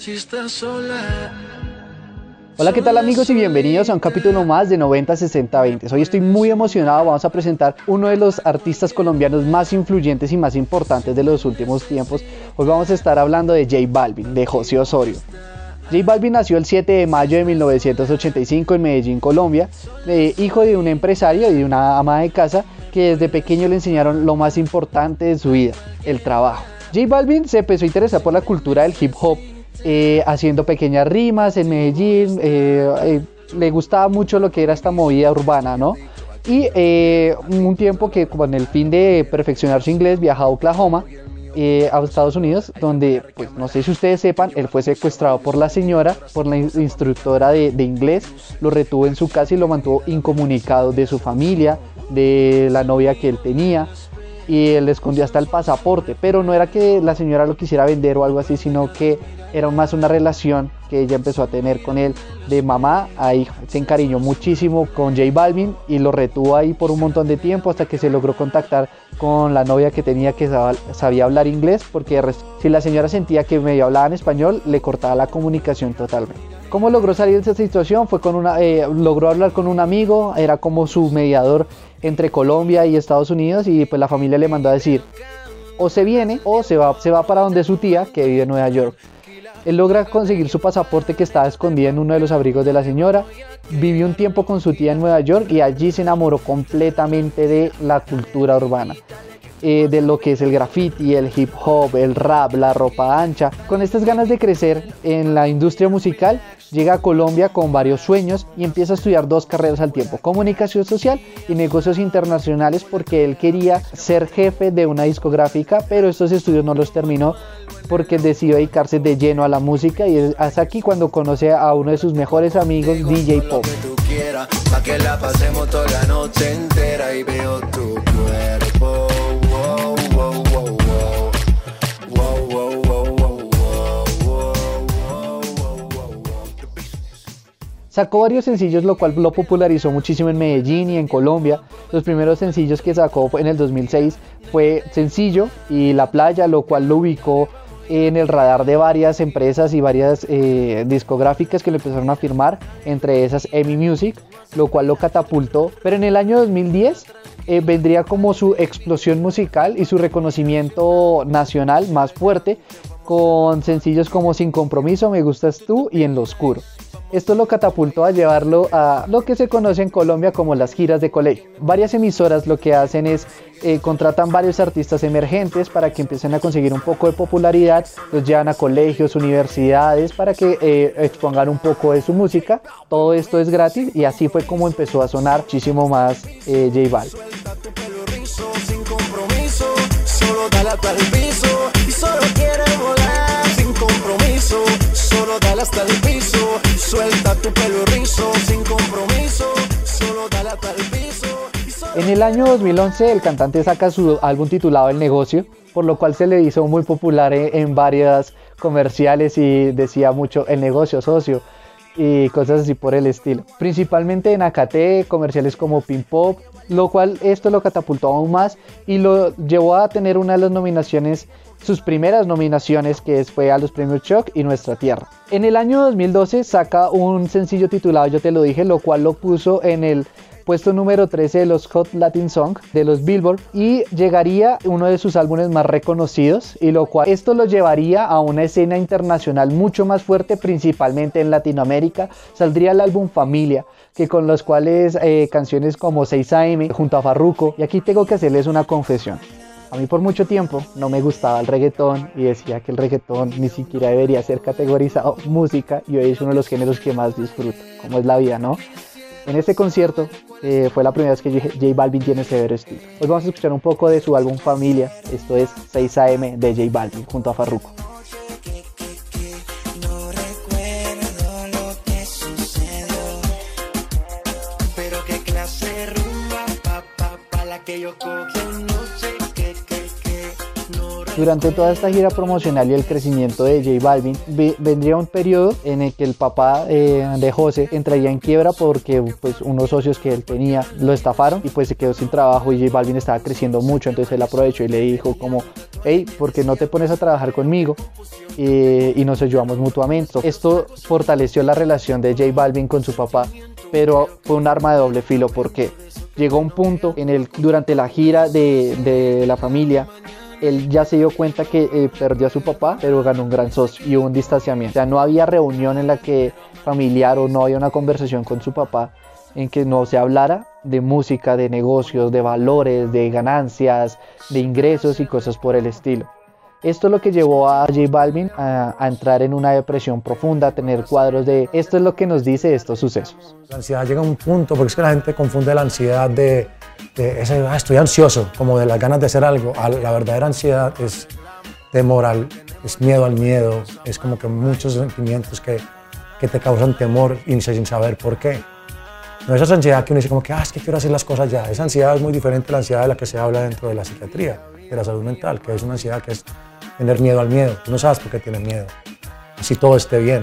Si estás sola. Hola, ¿qué tal amigos y bienvenidos a un capítulo más de 90 60 20. Hoy estoy muy emocionado, vamos a presentar uno de los artistas colombianos más influyentes y más importantes de los últimos tiempos. Hoy vamos a estar hablando de J Balvin, de José Osorio. J Balvin nació el 7 de mayo de 1985 en Medellín, Colombia, eh, hijo de un empresario y de una ama de casa que desde pequeño le enseñaron lo más importante de su vida, el trabajo. J Balvin se empezó a interesar por la cultura del hip hop, eh, haciendo pequeñas rimas en Medellín, eh, eh, le gustaba mucho lo que era esta movida urbana, ¿no? Y eh, un tiempo que con el fin de perfeccionar su inglés viajó a Oklahoma, eh, a Estados Unidos, donde, pues no sé si ustedes sepan, él fue secuestrado por la señora, por la in- instructora de, de inglés, lo retuvo en su casa y lo mantuvo incomunicado de su familia, de la novia que él tenía, y él le escondió hasta el pasaporte, pero no era que la señora lo quisiera vender o algo así, sino que era más una relación que ella empezó a tener con él de mamá a hijo. Se encariñó muchísimo con J Balvin y lo retuvo ahí por un montón de tiempo hasta que se logró contactar con la novia que tenía que sab- sabía hablar inglés, porque si la señora sentía que medio hablaba en español, le cortaba la comunicación totalmente. ¿Cómo logró salir de esa situación? Fue con una, eh, logró hablar con un amigo, era como su mediador entre Colombia y Estados Unidos y pues la familia le mandó a decir o se viene o se va, se va para donde su tía que vive en Nueva York. Él logra conseguir su pasaporte que estaba escondido en uno de los abrigos de la señora. Vivió un tiempo con su tía en Nueva York y allí se enamoró completamente de la cultura urbana. Eh, de lo que es el graffiti, el hip hop, el rap, la ropa ancha. Con estas ganas de crecer en la industria musical, llega a Colombia con varios sueños y empieza a estudiar dos carreras al tiempo, comunicación social y negocios internacionales porque él quería ser jefe de una discográfica, pero estos estudios no los terminó porque decidió dedicarse de lleno a la música y es aquí cuando conoce a uno de sus mejores amigos, DJ Pop. Sacó varios sencillos, lo cual lo popularizó muchísimo en Medellín y en Colombia. Los primeros sencillos que sacó en el 2006 fue Sencillo y La Playa, lo cual lo ubicó en el radar de varias empresas y varias eh, discográficas que lo empezaron a firmar, entre esas EMI Music, lo cual lo catapultó. Pero en el año 2010 eh, vendría como su explosión musical y su reconocimiento nacional más fuerte con sencillos como Sin Compromiso, Me Gustas Tú y En lo Oscuro. Esto lo catapultó a llevarlo a lo que se conoce en Colombia como las giras de colegio. Varias emisoras lo que hacen es eh, contratan varios artistas emergentes para que empiecen a conseguir un poco de popularidad, los llevan a colegios, universidades para que eh, expongan un poco de su música. Todo esto es gratis y así fue como empezó a sonar muchísimo más eh, J Balvin. En el año 2011 el cantante saca su álbum titulado El Negocio, por lo cual se le hizo muy popular en, varias comerciales y decía mucho El Negocio Socio y cosas así por el estilo. Principalmente en AKT, comerciales como Pin Pop, lo cual esto lo catapultó aún más y lo llevó a tener una de las nominaciones, sus primeras nominaciones que fue a los premios Shock y Nuestra Tierra. En el año 2012 saca un sencillo titulado Yo te lo dije, lo cual lo puso en el puesto número 13 de los Hot Latin Song de los Billboard y llegaría uno de sus álbumes más reconocidos y lo cual esto lo llevaría a una escena internacional mucho más fuerte principalmente en Latinoamérica saldría el álbum Familia que con los cuales eh, canciones como 6am junto a Farruko y aquí tengo que hacerles una confesión a mí por mucho tiempo no me gustaba el reggaetón y decía que el reggaetón ni siquiera debería ser categorizado música y hoy es uno de los géneros que más disfruto, como es la vida, ¿no? En este concierto eh, fue la primera vez que J Balvin tiene severo estilo. Hoy vamos a escuchar un poco de su álbum Familia. Esto es 6 AM de J Balvin junto a Farruko. Que sucedió. Pero Durante toda esta gira promocional y el crecimiento de J Balvin, ve- vendría un periodo en el que el papá eh, de José entraría en quiebra porque pues, unos socios que él tenía lo estafaron y pues se quedó sin trabajo y J Balvin estaba creciendo mucho, entonces él aprovechó y le dijo como, hey, ¿por qué no te pones a trabajar conmigo? Eh, y nos ayudamos mutuamente. Esto fortaleció la relación de J Balvin con su papá, pero fue un arma de doble filo porque llegó un punto en el durante la gira de, de la familia él ya se dio cuenta que eh, perdió a su papá, pero ganó un gran socio y hubo un distanciamiento. O sea, no había reunión en la que familiar o no había una conversación con su papá en que no se hablara de música, de negocios, de valores, de ganancias, de ingresos y cosas por el estilo. Esto es lo que llevó a J Balvin a, a entrar en una depresión profunda, a tener cuadros de esto es lo que nos dice estos sucesos. La ansiedad llega a un punto, porque es que la gente confunde la ansiedad de, de ese, "Ah, estoy ansioso, como de las ganas de hacer algo. La verdadera ansiedad es de moral, es miedo al miedo, es como que muchos sentimientos que, que te causan temor y sin saber por qué. No es esa ansiedad que uno dice como que, ah, es que quiero hacer las cosas ya. Esa ansiedad es muy diferente a la ansiedad de la que se habla dentro de la psiquiatría, de la salud mental, que es una ansiedad que es tener miedo al miedo. Tú no sabes por qué tienes miedo. Si todo esté bien,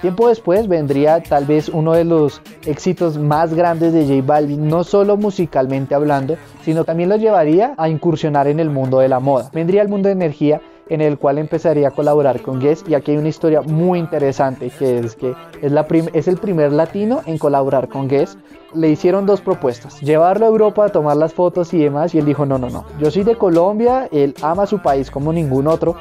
Tiempo después vendría tal vez uno de los éxitos más grandes de J Balvin, no solo musicalmente hablando, sino también lo llevaría a incursionar en el mundo de la moda. Vendría el mundo de energía en el cual empezaría a colaborar con Guess y aquí hay una historia muy interesante que es que es, la es el primer latino en colaborar con Guess. Le hicieron dos propuestas, llevarlo a Europa a tomar las fotos y demás y él dijo no, no, no, yo soy de Colombia, él ama su país como ningún otro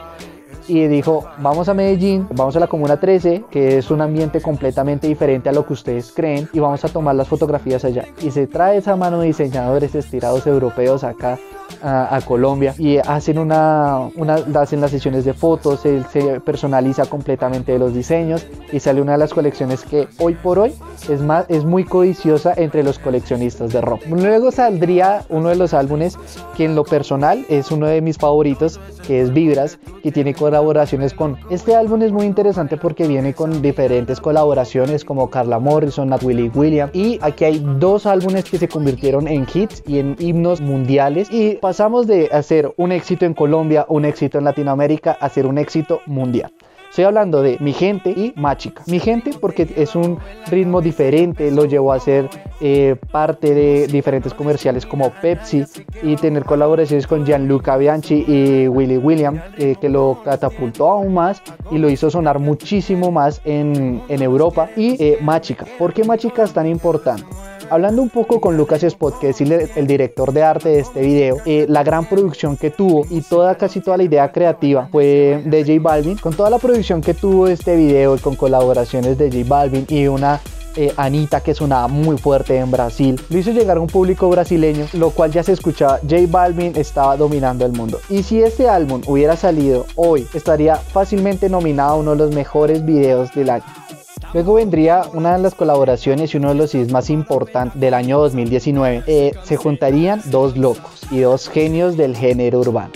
y dijo, vamos a Medellín, vamos a la Comuna 13, que es un ambiente completamente diferente a lo que ustedes creen, y vamos a tomar las fotografías allá. Y se trae esa mano de diseñadores estirados europeos acá a, a Colombia y hacen una, una, hacen las sesiones de fotos, él se personaliza completamente los diseños y sale una de las colecciones que hoy por hoy es, más, es muy codiciosa entre los coleccionistas de rock. Luego saldría uno de los álbumes que en lo personal es uno de mis favoritos, que es Vibras, que tiene colaboraciones con... Este álbum es muy interesante porque viene con diferentes colaboraciones como Carla Morrison, Nat Willie Williams y aquí hay dos álbumes que se convirtieron en hits y en himnos mundiales y pasamos de hacer un éxito en Colombia, un éxito en Latinoamérica, a hacer un éxito mundial. Estoy hablando de Mi Gente y Machica. Mi Gente porque es un ritmo diferente, lo llevó a ser eh, parte de diferentes comerciales como Pepsi y tener colaboraciones con Gianluca Bianchi y Willy William, eh, que lo catapultó aún más y lo hizo sonar muchísimo más en, en Europa. Y eh, Machica. ¿Por qué Machica es tan importante? Hablando un poco con Lucas Spot, que es el, director de arte de este video, eh, la gran producción que tuvo y toda casi toda la idea creativa fue de J Balvin. Con toda la producción que tuvo este video y con colaboraciones de J Balvin y una eh, Anita que sonaba muy fuerte en Brasil, lo hizo llegar a un público brasileño, lo cual ya se escuchaba, J Balvin estaba dominando el mundo. Y si este álbum hubiera salido hoy, estaría fácilmente nominado a uno de los mejores videos del año. Luego vendría una de las colaboraciones y uno de los más importantes del año 2019. Eh, se juntarían dos locos y dos genios del género urbano.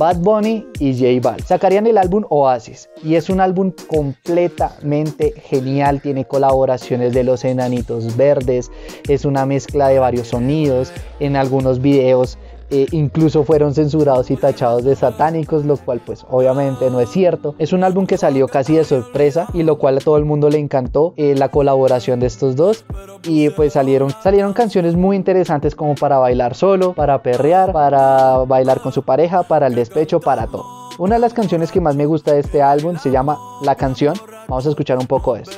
Bad Bunny y J Balvin. Sacarían el álbum Oasis y es un álbum completamente genial. Tiene colaboraciones de los enanitos verdes, es una mezcla de varios sonidos. En algunos videos eh, incluso fueron censurados y tachados de satánicos, lo cual pues obviamente no es cierto. Es un álbum que salió casi de sorpresa y lo cual a todo el mundo le encantó eh, la colaboración de estos dos y pues salieron, salieron canciones muy interesantes como para bailar solo, para perrear, para bailar con su pareja, para el despecho, para todo. Una de las canciones que más me gusta de este álbum se llama La canción. Vamos a escuchar un poco de eso.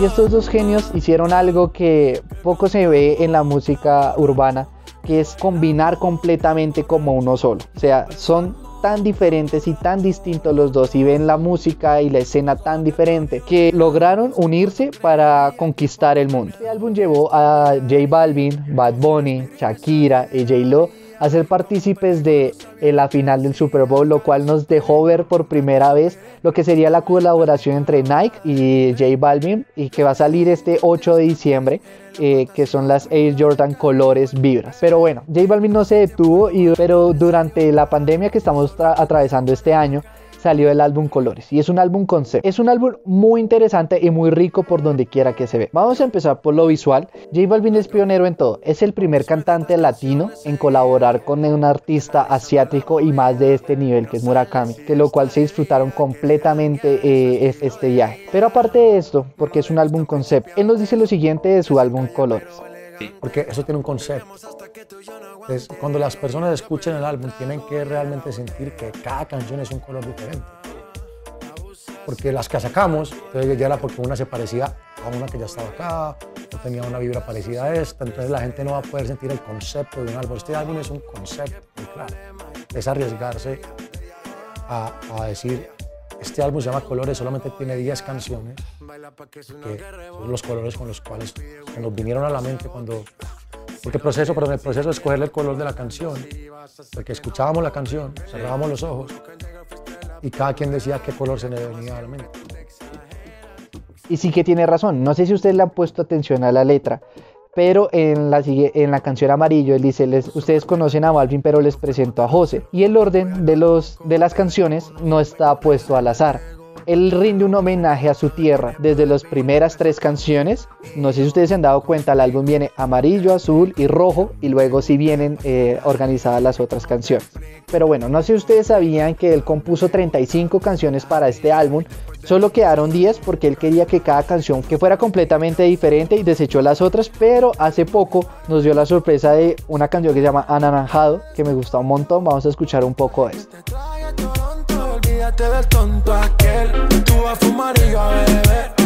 Y estos dos genios hicieron algo que poco se ve en la música urbana, que es combinar completamente como uno solo. O sea, son tan diferentes y tan distintos los dos y ven la música y la escena tan diferente que lograron unirse para conquistar el mundo. Este álbum llevó a J Balvin, Bad Bunny, Shakira y J Lo a ser partícipes de eh, la final del Super Bowl, lo cual nos dejó ver por primera vez lo que sería la colaboración entre Nike y J Balvin y que va a salir este 8 de diciembre. eh, que son las Air Jordan colores vibras. Pero bueno, J Balvin no se detuvo, y, pero durante la pandemia que estamos tra- atravesando este año, salió el álbum Colores y es un álbum concept. Es un álbum muy interesante y muy rico por donde quiera que se ve. Vamos a empezar por lo visual. J Balvin es pionero en todo. Es el primer cantante latino en colaborar con un artista asiático y más de este nivel que es Murakami, que lo cual se disfrutaron completamente eh, es- este viaje. Pero aparte de esto, porque es un álbum concept, él nos dice lo siguiente de su álbum Colores. porque eso tiene un concepto. Entonces, cuando las personas escuchen el álbum, tienen que realmente sentir que cada canción es un color diferente. Porque las que sacamos, entonces ya era porque una se parecía a una que ya estaba acá, o tenía una vibra parecida a esta, entonces la gente no va a poder sentir el concepto de un álbum. Este álbum es un concepto, muy claro. Es arriesgarse a, decir, este álbum se llama Colores, solamente tiene 10 canciones, que son los colores con los cuales nos vinieron a la mente cuando... Porque el proceso, perdón, el proceso de escogerle el color de la canción, porque escuchábamos la canción, cerrábamos los ojos y cada quien decía qué color se le venía a la mente. Y sí que tiene razón. No sé si ustedes le han puesto atención a la letra, pero en la, en la canción Amarillo él dice, les- ustedes conocen a Balvin, pero les presento a José. Y el orden de, los, de las canciones no está puesto al azar. Él rinde un homenaje a su tierra desde las primeras tres canciones. No sé si ustedes se han dado cuenta, el álbum viene amarillo, azul y rojo y luego sí vienen eh, organizadas las otras canciones. Pero bueno, no sé si ustedes sabían que él compuso 35 canciones para este álbum. Solo quedaron 10 porque él quería que cada canción que fuera completamente diferente y desechó las otras. Pero hace poco nos dio la sorpresa de una canción que se llama Anaranjado, que me gusta un montón. Vamos a escuchar un poco de esto. Del tonto aquel. Tú a fumar y yo a beber.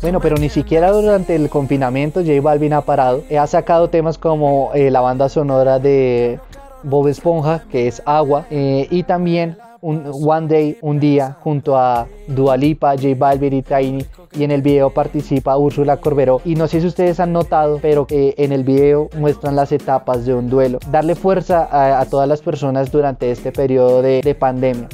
Bueno, pero ni siquiera durante el confinamiento J Balvin ha parado. Ha sacado temas como eh, la banda sonora de Bob Esponja, que es Agua, eh, y también un One Day, un día, junto a Dua Lipa, J Balvin y Tiny. Y en el video participa Úrsula Corberó. Y no sé si ustedes han notado, pero eh, en el video muestran las etapas de un duelo. Darle fuerza a, todas las personas durante este periodo de pandemia.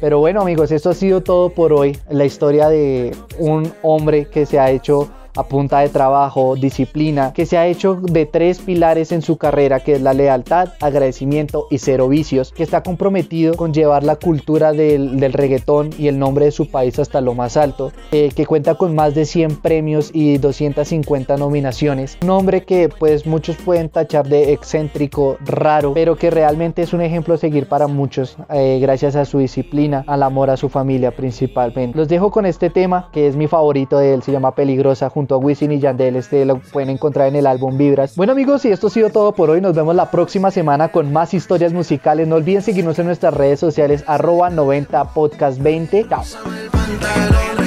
Pero bueno amigos, esto ha sido todo por hoy. La historia de un hombre que se ha hecho a punta de trabajo, disciplina, que se ha hecho de tres pilares en su carrera, que es la lealtad, agradecimiento y cero vicios, que está comprometido con llevar la cultura del, del reggaetón y el nombre de su país hasta lo más alto, eh, que cuenta con más de 100 premios y 250 nominaciones. Un hombre que pues muchos pueden tachar de excéntrico, raro, pero que realmente es un ejemplo a seguir para muchos, eh, gracias a su disciplina, al amor a su familia principalmente. Los dejo con este tema, que es mi favorito de él, se llama Peligrosa, a Wisin y Yandel, este lo pueden encontrar en el álbum Vibras. Bueno amigos, y esto ha sido todo por hoy, nos vemos la próxima semana con más historias musicales, no olviden seguirnos en nuestras redes sociales, arroba 90podcast20, chao.